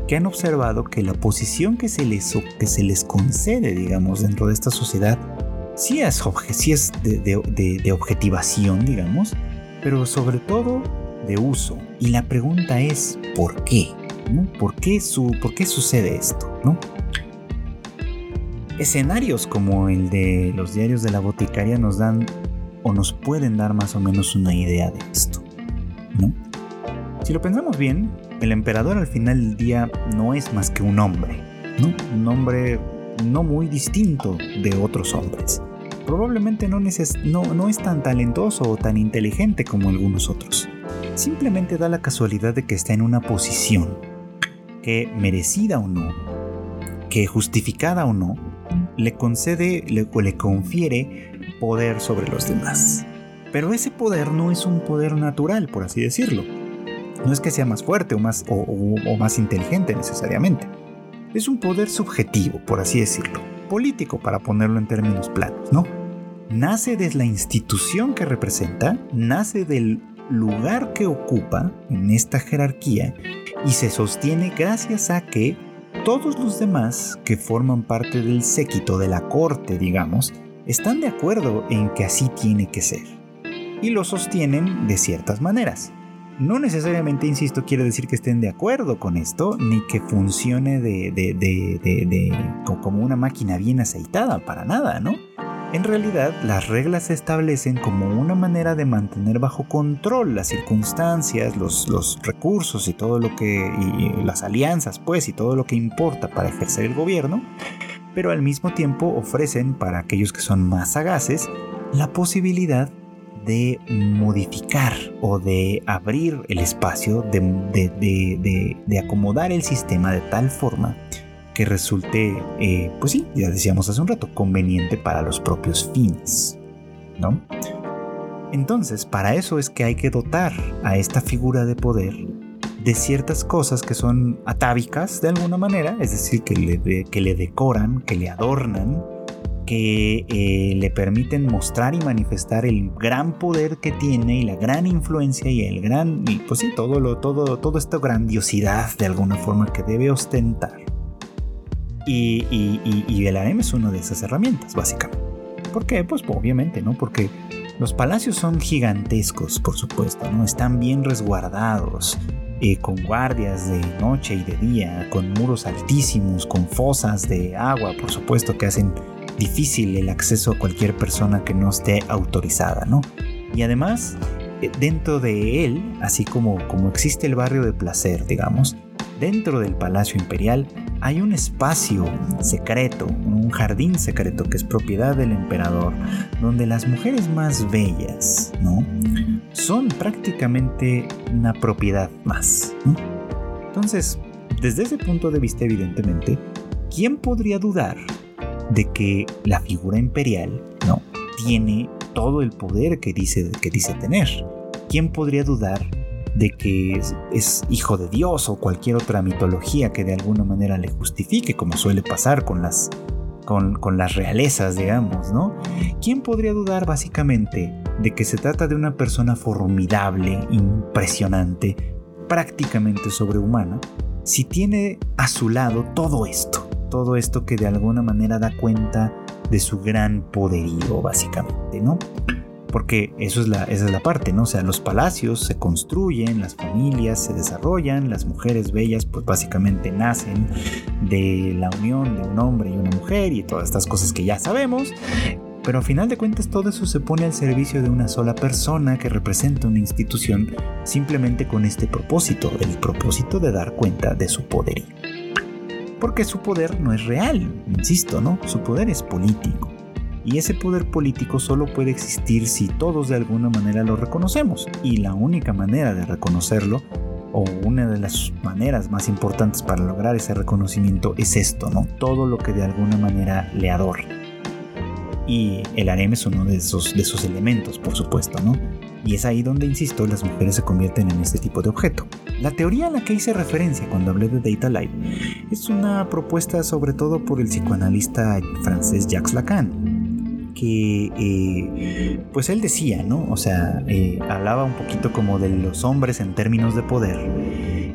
A: que han observado que la posición que se les, que se les concede, digamos, dentro de esta sociedad, sí es, es de, de objetivación, digamos, pero sobre todo de uso. Y la pregunta es, ¿por qué? ¿Por, qué su, ¿Por qué sucede esto? ¿no? Escenarios como el de los diarios de la boticaria nos dan o nos pueden dar más o menos una idea de esto. ¿no? Si lo pensamos bien, el emperador al final del día no es más que un hombre, ¿no? un hombre no muy distinto de otros hombres. Probablemente no, es tan talentoso o tan inteligente como algunos otros simplemente da la casualidad de que está en una posición que, merecida o no, que justificada o no, le concede o le confiere poder sobre los demás. Pero ese poder no es un poder natural, por así decirlo. No es que sea más fuerte o más, o más inteligente necesariamente. Es un poder subjetivo, por así decirlo. Político, para ponerlo en términos planos, ¿no? Nace de la institución que representa, nace del lugar que ocupa en esta jerarquía y se sostiene gracias a que todos los demás que forman parte del séquito de la corte, digamos, están de acuerdo en que así tiene que ser. Y lo sostienen de ciertas maneras. No necesariamente, insisto, quiere decir que estén de acuerdo con esto, ni que funcione de, de, como una máquina bien aceitada, para nada, ¿no? En realidad, las reglas se establecen como una manera de mantener bajo control las circunstancias, los, recursos y todo lo que. y las alianzas, pues, y todo lo que importa para ejercer el gobierno, pero al mismo tiempo ofrecen para aquellos que son más sagaces la posibilidad de modificar o de abrir el espacio, de acomodar el sistema de tal forma que resulte, eh, pues sí, ya decíamos hace un rato, conveniente para los propios fines, ¿no? Entonces, para eso es que hay que dotar a esta figura de poder de ciertas cosas que son atávicas de alguna manera, es decir, que le, que le decoran, que le adornan, que eh, le permiten mostrar y manifestar el gran poder que tiene y la gran influencia y el gran, y pues sí, todo lo, todo, toda esta grandiosidad de alguna forma que debe ostentar. Y, el harem es una de esas herramientas, básicamente. ¿Por qué? Pues obviamente, ¿no? Porque los palacios son gigantescos, por supuesto, ¿no? Están bien resguardados. eh, con guardias de noche y de día, con muros altísimos, con fosas de agua, por supuesto, que hacen difícil el acceso a cualquier persona que no esté autorizada, ¿no? Y además, eh, dentro de él, así como, como existe el barrio de placer, digamos, dentro del Palacio Imperial hay un espacio secreto, un jardín secreto que es propiedad del emperador, donde las mujeres más bellas, ¿no? Son prácticamente una propiedad más. Entonces, desde ese punto de vista, evidentemente, ¿quién podría dudar de que la figura imperial, ¿no? Tiene todo el poder que dice, que dice tener. ¿Quién podría dudar de que es, hijo de Dios o cualquier otra mitología que de alguna manera le justifique, como suele pasar con las, con, con, las realezas, digamos, ¿no? ¿Quién podría dudar básicamente de que se trata de una persona formidable, impresionante, prácticamente sobrehumana, si tiene a su lado todo esto? Todo esto que de alguna manera da cuenta de su gran poderío, básicamente, ¿no? Porque eso es la, esa es la parte, ¿no? O sea, los palacios se construyen, las familias se desarrollan, las mujeres bellas pues básicamente nacen de la unión de un hombre y una mujer y todas estas cosas que ya sabemos, pero a final de cuentas todo eso se pone al servicio de una sola persona que representa una institución simplemente con este propósito, el propósito de dar cuenta de su poder. Porque su poder no es real, insisto, ¿no? Su poder es político. Y ese poder político solo puede existir si todos de alguna manera lo reconocemos. Y la única manera de reconocerlo, o una de las maneras más importantes para lograr ese reconocimiento, es esto, ¿no? Todo lo que de alguna manera le adorna. Y el harem es uno de esos, de esos elementos, por supuesto, ¿no? Y es ahí donde, insisto, las mujeres se convierten en este tipo de objeto. La teoría a la que hice referencia cuando hablé de Data Life es una propuesta sobre todo por el psicoanalista francés Jacques Lacan, que eh, pues él decía, ¿no? O sea, eh, hablaba un poquito como de los hombres en términos de poder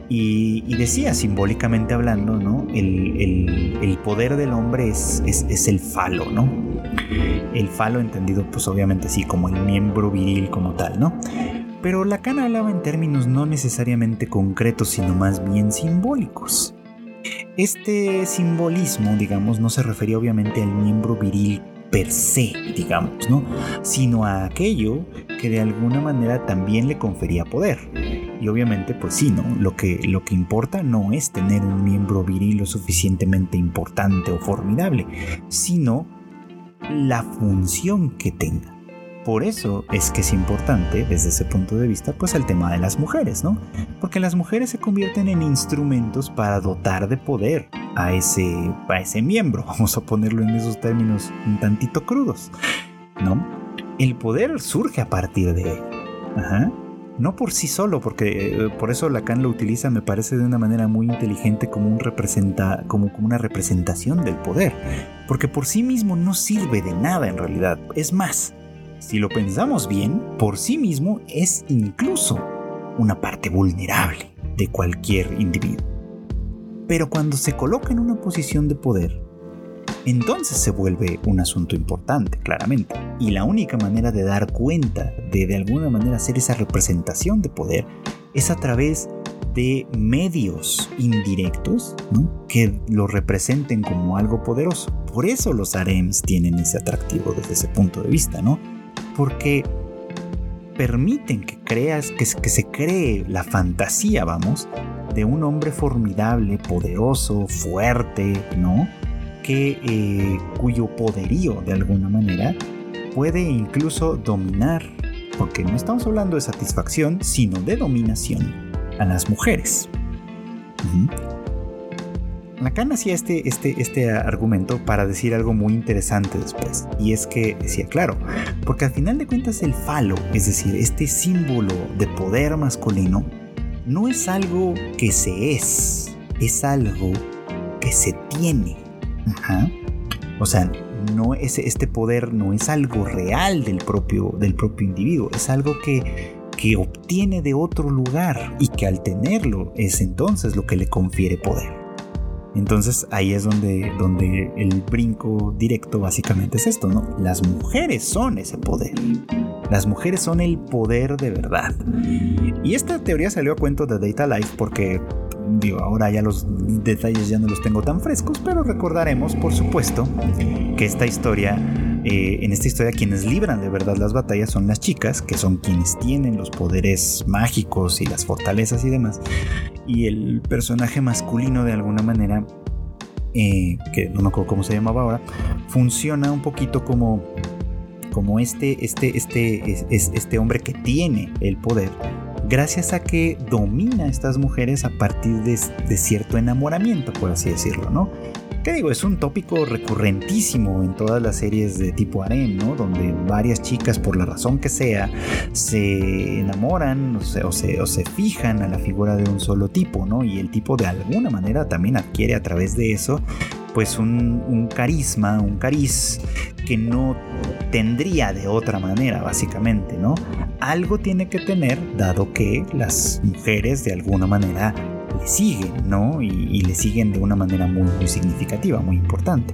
A: y, decía simbólicamente hablando, ¿no? El, poder del hombre es, es, el falo, ¿no? El falo entendido pues obviamente así como el miembro viril como tal, ¿no? Pero Lacan hablaba en términos no necesariamente concretos, sino más bien simbólicos. Este simbolismo, digamos, no se refería obviamente al miembro viril per se, digamos, ¿no? Sino a aquello que de alguna manera también le confería poder. Y obviamente, pues sí, ¿no? Lo que, lo que importa no es tener un miembro viril lo suficientemente importante o formidable, sino la función que tenga. Por eso es que es importante, desde ese punto de vista, pues el tema de las mujeres, ¿no? Porque las mujeres se convierten en instrumentos para dotar de poder a ese, a ese miembro, vamos a ponerlo en esos términos un tantito crudos, ¿no? El poder surge a partir de. Ajá. No por sí solo, porque eh, por eso Lacan lo utiliza, me parece de una manera muy inteligente como, un representa, como una representación del poder. Porque por sí mismo no sirve de nada en realidad. Es más, si lo pensamos bien, por sí mismo es incluso una parte vulnerable de cualquier individuo. Pero cuando se coloca en una posición de poder, entonces se vuelve un asunto importante, claramente. Y la única manera de dar cuenta, de de alguna manera hacer esa representación de poder, es a través de medios indirectos que lo representen como algo poderoso. Por eso los harems tienen ese atractivo desde ese punto de vista, ¿no? Porque permiten que creas, que, se cree la fantasía, vamos, de un hombre formidable, poderoso, fuerte, ¿no? Que, eh, cuyo poderío, de alguna manera, puede incluso dominar, porque no estamos hablando de satisfacción, sino de dominación a las mujeres. Lacan hacía este, este, este argumento para decir algo muy interesante después. Y es que decía, claro, porque al final de cuentas el falo, es decir, este símbolo de poder masculino, no es algo que se es, es algo que se tiene. O sea, no es, este poder no es algo real del propio, del propio individuo, es algo que, que obtiene de otro lugar y que al tenerlo es entonces lo que le confiere poder. Entonces ahí es donde, donde el brinco directo básicamente es esto, ¿no? Las mujeres son ese poder. Las mujeres son el poder de verdad. Y esta teoría salió a cuento de Data Life porque digo, ahora ya los detalles ya no los tengo tan frescos, pero recordaremos, por supuesto, que esta historia, eh, en esta historia quienes libran de verdad las batallas son las chicas, que son quienes tienen los poderes mágicos y las fortalezas y demás, y el personaje masculino de alguna manera, eh, que no me acuerdo cómo se llamaba ahora, funciona un poquito como como este, este, este, este hombre que tiene el poder, gracias a que domina a estas mujeres a partir de, cierto enamoramiento, por así decirlo, ¿no? ¿Qué digo? Es un tópico recurrentísimo en todas las series de tipo harem, ¿no? Donde varias chicas, por la razón que sea, se enamoran o se, o se, fijan a la figura de un solo tipo, ¿no? Y el tipo de alguna manera también adquiere a través de eso, pues un, un carisma, un cariz que no tendría de otra manera, básicamente, ¿no? Algo tiene que tener, dado que las mujeres de alguna manera siguen, ¿no? Y, le siguen de una manera muy, muy significativa, muy importante.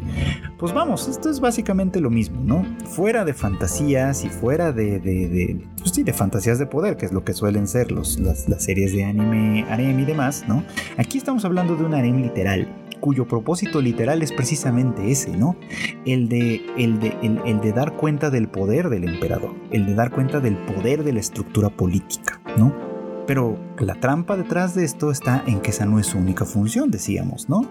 A: Pues vamos, esto es básicamente lo mismo, ¿no? Fuera de fantasías y fuera de, de, pues sí, de fantasías de poder, que es lo que suelen ser los, las, las series de anime, harem y demás, ¿no? Aquí estamos hablando de un harem literal, cuyo propósito literal es precisamente ese, ¿no? El de, el, de, el, de dar cuenta del poder del emperador, el de dar cuenta del poder de la estructura política, ¿no? Pero la trampa detrás de esto está en que esa no es su única función, decíamos, ¿no?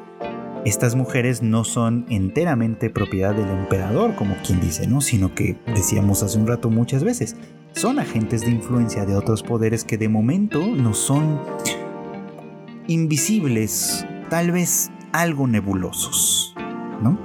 A: Estas mujeres no son enteramente propiedad del emperador, como quien dice, ¿no? Sino que, decíamos hace un rato muchas veces, son agentes de influencia de otros poderes que de momento no son invisibles, tal vez algo nebulosos, ¿no?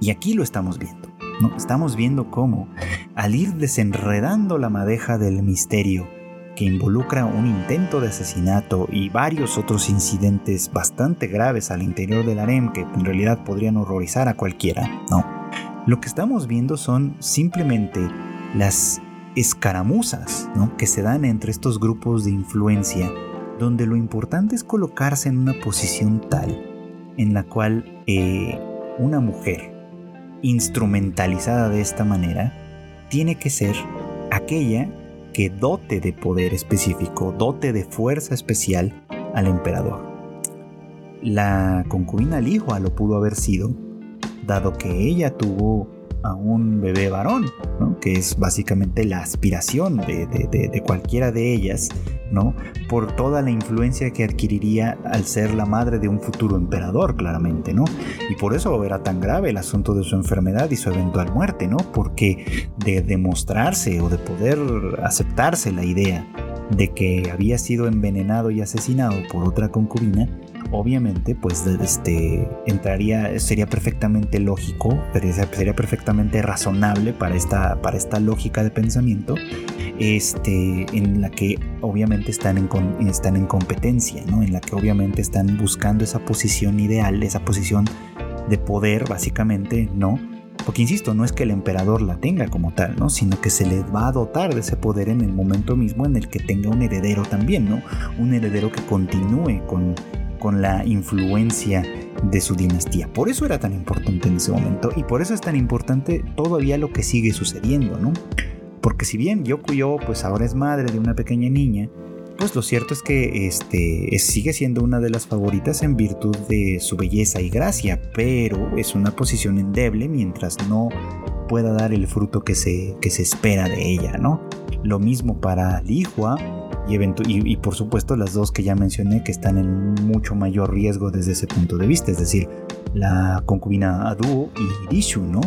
A: Y aquí lo estamos viendo, ¿no? Estamos viendo cómo, al ir desenredando la madeja del misterio que involucra un intento de asesinato y varios otros incidentes bastante graves al interior del harem que en realidad podrían horrorizar a cualquiera, ¿no? Lo que estamos viendo son simplemente las escaramuzas, ¿no? Que se dan entre estos grupos de influencia donde lo importante es colocarse en una posición tal en la cual eh, una mujer instrumentalizada de esta manera tiene que ser aquella que dote de poder específico, dote de fuerza especial al emperador. La concubina Lihua lo pudo haber sido, dado que ella tuvo a un bebé varón, que es básicamente la aspiración de, cualquiera de ellas, ¿no? por toda la influencia que adquiriría al ser la madre de un futuro emperador, claramente, ¿no? y por eso era tan grave el asunto de su enfermedad y su eventual muerte, ¿no? porque de demostrarse o de poder aceptarse la idea de que había sido envenenado y asesinado por otra concubina, obviamente pues este entraría sería perfectamente lógico sería, perfectamente razonable para esta para esta lógica de pensamiento este en la que obviamente están en, están en competencia no en la que obviamente están buscando esa posición ideal esa posición de poder básicamente no porque insisto, no es que el emperador la tenga como tal, ¿no? Sino que se le va a dotar de ese poder en el momento mismo en el que tenga un heredero también, ¿no? Un heredero que continúe con con la influencia de su dinastía. Por eso era tan importante en ese momento y por eso es tan importante todavía lo que sigue sucediendo, ¿no? Porque si bien Yokuyo pues ahora es madre de una pequeña niña, pues lo cierto es que este, sigue siendo una de las favoritas en virtud de su belleza y gracia, pero es una posición endeble mientras no pueda dar el fruto que se, que se espera de ella, ¿no? Lo mismo para Lihua, y, por supuesto las dos que ya mencioné que están en mucho mayor riesgo desde ese punto de vista, es decir, la concubina Adu y Rishu, ¿no?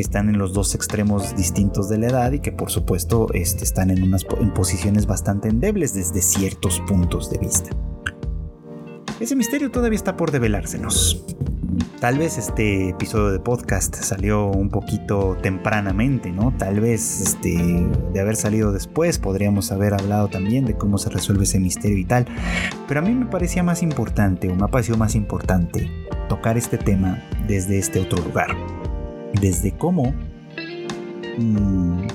A: Que están en los dos extremos distintos de la edad y que por supuesto este, están en, posiciones bastante endebles desde ciertos puntos de vista. Ese misterio todavía está por develársenos. Tal vez este episodio de podcast salió un poquito tempranamente, ¿no? Tal vez este, de haber salido después podríamos haber hablado también de cómo se resuelve ese misterio y tal. Pero a mí me parecía más importante, o me ha parecido más importante, tocar este tema desde este otro lugar. Desde cómo mm,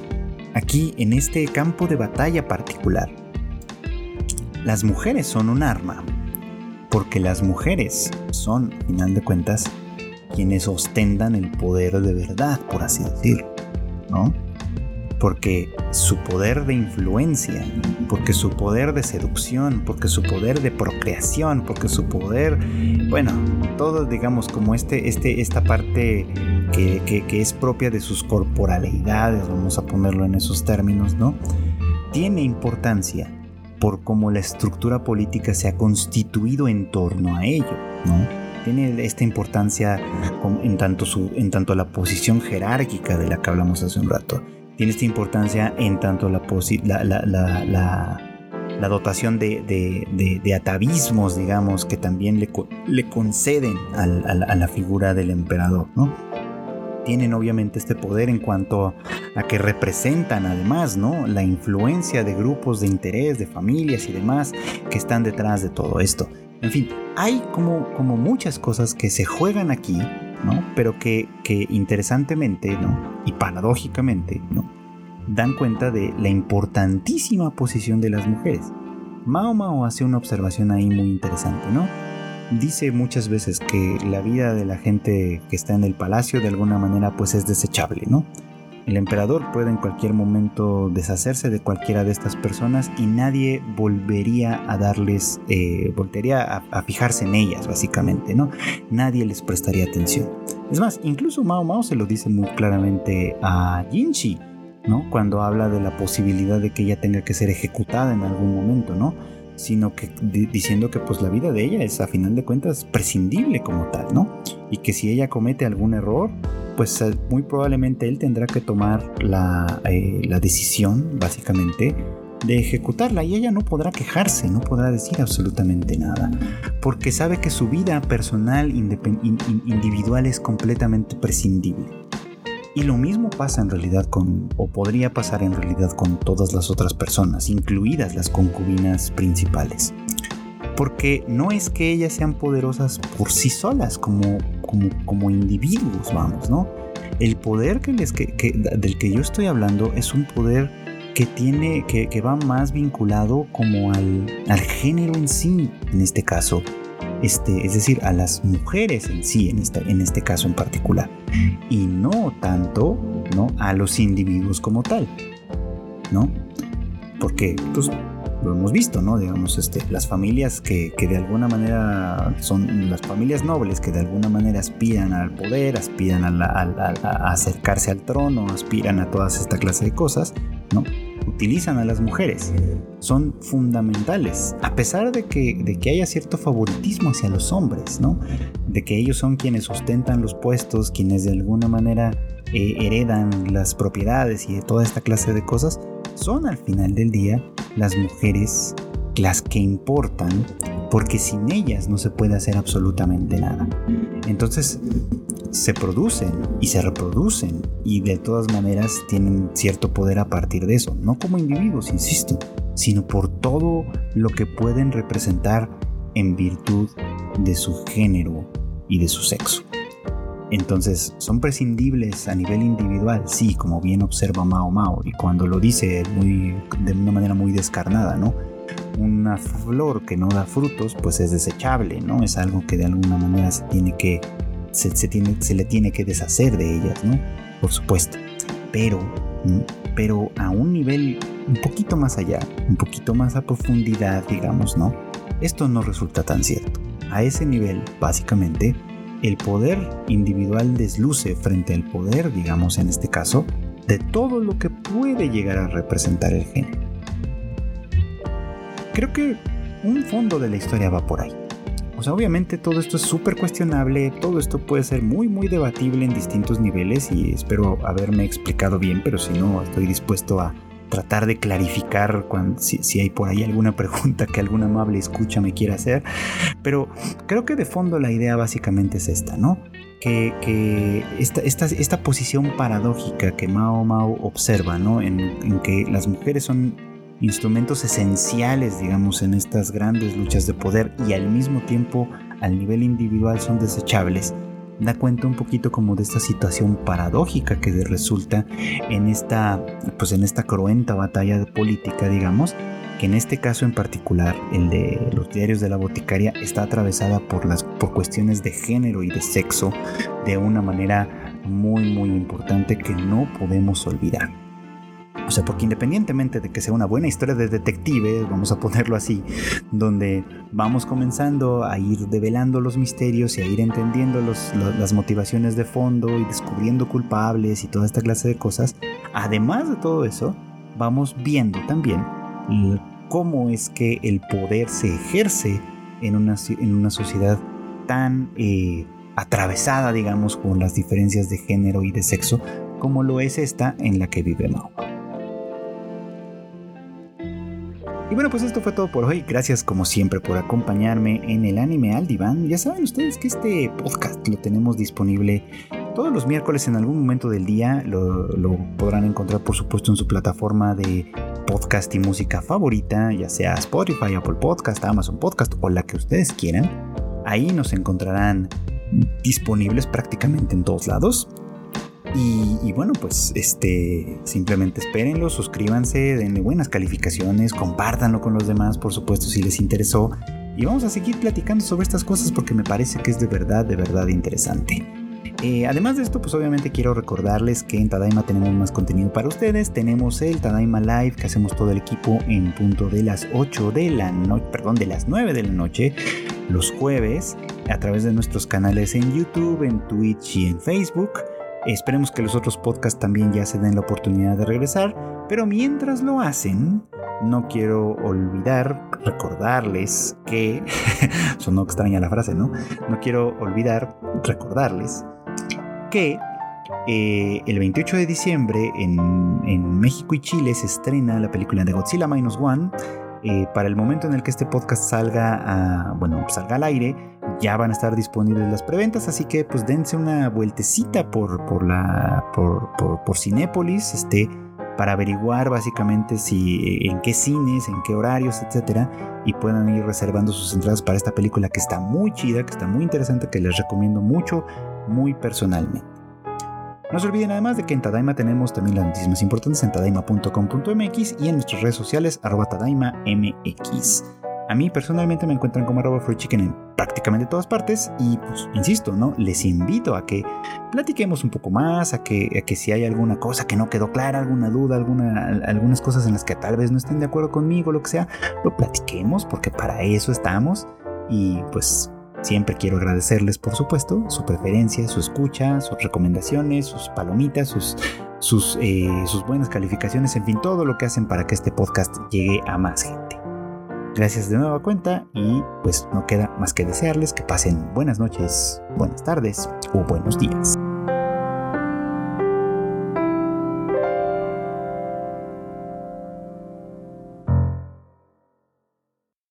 A: aquí en este campo de batalla particular, las mujeres son un arma porque las mujeres son, al final de cuentas, quienes ostentan el poder de verdad, por así decirlo, ¿no? Porque su poder de influencia, porque su poder de seducción, porque su poder de procreación, porque su poder, bueno, todo digamos como este, este, esta parte que, que es propia de sus corporalidades, vamos a ponerlo en esos términos, ¿no? Tiene importancia por cómo la estructura política se ha constituido en torno a ello, ¿no? tiene esta importancia en tanto, su, en tanto la posición jerárquica de la que hablamos hace un rato, tiene esta importancia en tanto la, la, dotación de, atavismos, digamos, que también le, le conceden a la figura del emperador, ¿no? Tienen obviamente este poder en cuanto a que representan además, ¿no? La influencia de grupos de interés, de familias y demás que están detrás de todo esto. En fin, hay como, como muchas cosas que se juegan aquí, Pero que, interesantemente. Y paradójicamente. Dan cuenta de la importantísima posición de las mujeres. Mao Mao hace una observación ahí muy interesante, ¿no? Dice muchas veces que la vida de la gente que está en el palacio de alguna manera pues es desechable, ¿no? El emperador puede en cualquier momento deshacerse de cualquiera de estas personas y nadie volvería a darles, eh, volvería a, fijarse en ellas, básicamente, ¿no? Nadie les prestaría atención. Es más, incluso Mao Mao se lo dice muy claramente a Jinchi, ¿no? Cuando habla de la posibilidad de que ella tenga que ser ejecutada en algún momento, ¿no? Sino que diciendo que pues la vida de ella es a final de cuentas prescindible como tal, ¿no? Y que si ella comete algún error, pues eh, muy probablemente él tendrá que tomar eh, la, decisión, básicamente, de ejecutarla y ella no podrá quejarse, no podrá decir absolutamente nada, porque sabe que su vida personal individual es completamente prescindible. Y lo mismo pasa en realidad con, o podría pasar en realidad con todas las otras personas, incluidas las concubinas principales. Porque no es que ellas sean poderosas por sí solas, como como, individuos, vamos, ¿no? El poder que les, del que yo estoy hablando es un poder que tiene, que, va más vinculado como al, al, género en sí, en este caso. Este, es decir, a las mujeres en sí, en este, este caso en particular. Y no tanto. A los individuos como tal, ¿no? Porque, pues, lo hemos visto, ¿no? Digamos, este, las familias que, de alguna manera son las familias nobles que de alguna manera aspiran al poder, aspiran a, acercarse al trono, aspiran a todas esta clase de cosas, ¿no? Utilizan a las mujeres, son fundamentales, a pesar de que, de que haya cierto favoritismo hacia los hombres, ¿no? De que ellos son quienes sustentan los puestos, quienes de alguna manera eh, heredan las propiedades y de toda esta clase de cosas, son al final del día las mujeres las que importan porque sin ellas no se puede hacer absolutamente nada. Entonces se producen y se reproducen y de todas maneras tienen cierto poder a partir de eso, no como individuos, insisto, sino por todo lo que pueden representar en virtud de su género y de su sexo. Entonces, son prescindibles a nivel individual, sí, como bien observa Mao Mao, y cuando lo dice muy, de una manera muy descarnada, ¿no? Una flor que no da frutos, pues es desechable, ¿no? Es algo que de alguna manera se tiene que, se, le tiene que deshacer de ellas, ¿no? Por supuesto. Pero, pero a un nivel un poquito más allá, un poquito más a profundidad, digamos, ¿no? Esto no resulta tan cierto. A ese nivel, básicamente, el poder individual desluce frente al poder, digamos en este caso, de todo lo que puede llegar a representar el género. Creo que un fondo de la historia va por ahí. O sea, obviamente todo esto es súper cuestionable, todo esto puede ser muy muy debatible en distintos niveles y espero haberme explicado bien, pero si no, estoy dispuesto a tratar de clarificar cuando, si, hay por ahí alguna pregunta que algún amable escucha me quiera hacer. Pero creo que de fondo la idea básicamente es esta, ¿no? Que, esta, esta, posición paradójica que Mao Mao observa, ¿no? En que las mujeres son instrumentos esenciales, digamos, en estas grandes luchas de poder y al mismo tiempo al nivel individual son desechables da cuenta un poquito como de esta situación paradójica que resulta en esta, pues en esta cruenta batalla de política, digamos, que en este caso en particular, el de los diarios de la boticaria, está atravesada por, las, por cuestiones de género y de sexo de una manera muy, muy importante que no podemos olvidar. O sea, porque independientemente de que sea una buena historia de detective, vamos a ponerlo así, donde vamos comenzando a ir develando los misterios y a ir entendiendo las motivaciones de fondo y descubriendo culpables y toda esta clase de cosas, además de todo eso, vamos viendo también cómo es que el poder se ejerce en una, en una sociedad tan eh, atravesada, digamos, con las diferencias de género y de sexo, como lo es esta en la que vive Mao. Y bueno, pues esto fue todo por hoy. Gracias como siempre por acompañarme en el anime al diván. Ya saben ustedes que este podcast lo tenemos disponible todos los miércoles en algún momento del día. Lo, lo podrán encontrar por supuesto en su plataforma de podcast y música favorita, ya sea Spotify, Apple Podcast, Amazon Podcast o la que ustedes quieran. Ahí nos encontrarán disponibles prácticamente en todos lados. Y, bueno, pues este, simplemente espérenlo, suscríbanse, denle buenas calificaciones, compártanlo con los demás, por supuesto, si les interesó. Y vamos a seguir platicando sobre estas cosas porque me parece que es de verdad, de verdad interesante. Eh, además de esto, pues obviamente quiero recordarles que en Tadaima tenemos más contenido para ustedes. Tenemos el Tadaima Live que hacemos todo el equipo en punto de las 8 de la noche, perdón, de las 9 de la noche, los jueves, a través de nuestros canales en YouTube, en Twitch y en Facebook. Esperemos que los otros podcasts también ya se den la oportunidad de regresar, pero mientras lo hacen, no quiero olvidar recordarles que, sonó extraña la frase, ¿no? No quiero olvidar recordarles que eh, el 28 de diciembre en, México y Chile se estrena la película de Godzilla Minus One. Eh, para el momento en el que este podcast salga, bueno, salga al aire, ya van a estar disponibles las preventas, así que pues dense una vueltecita por, por, la, por, por, Cinépolis, este, para averiguar básicamente si en qué cines, en qué horarios, etcétera, y puedan ir reservando sus entradas para esta película que está muy chida, que está muy interesante, que les recomiendo mucho, muy personalmente. No se olviden además de que en Tadaima tenemos también las noticias más importantes en tadaima.com.mx y en nuestras redes sociales arroba tadaimamx. A mí personalmente me encuentran como arroba chicken en prácticamente todas partes y pues insisto, ¿no? Les invito a que platiquemos un poco más, a que, si hay alguna cosa que no quedó clara, alguna duda, alguna, algunas cosas en las que tal vez no estén de acuerdo conmigo, lo que sea, lo platiquemos porque para eso estamos y pues Siempre quiero agradecerles, por supuesto, su preferencia, su escucha, sus recomendaciones, sus palomitas, sus, sus, eh, sus buenas calificaciones, en fin, todo lo que hacen para que este podcast llegue a más gente. Gracias de nueva cuenta y pues no queda más que desearles que pasen buenas noches, buenas tardes o buenos días.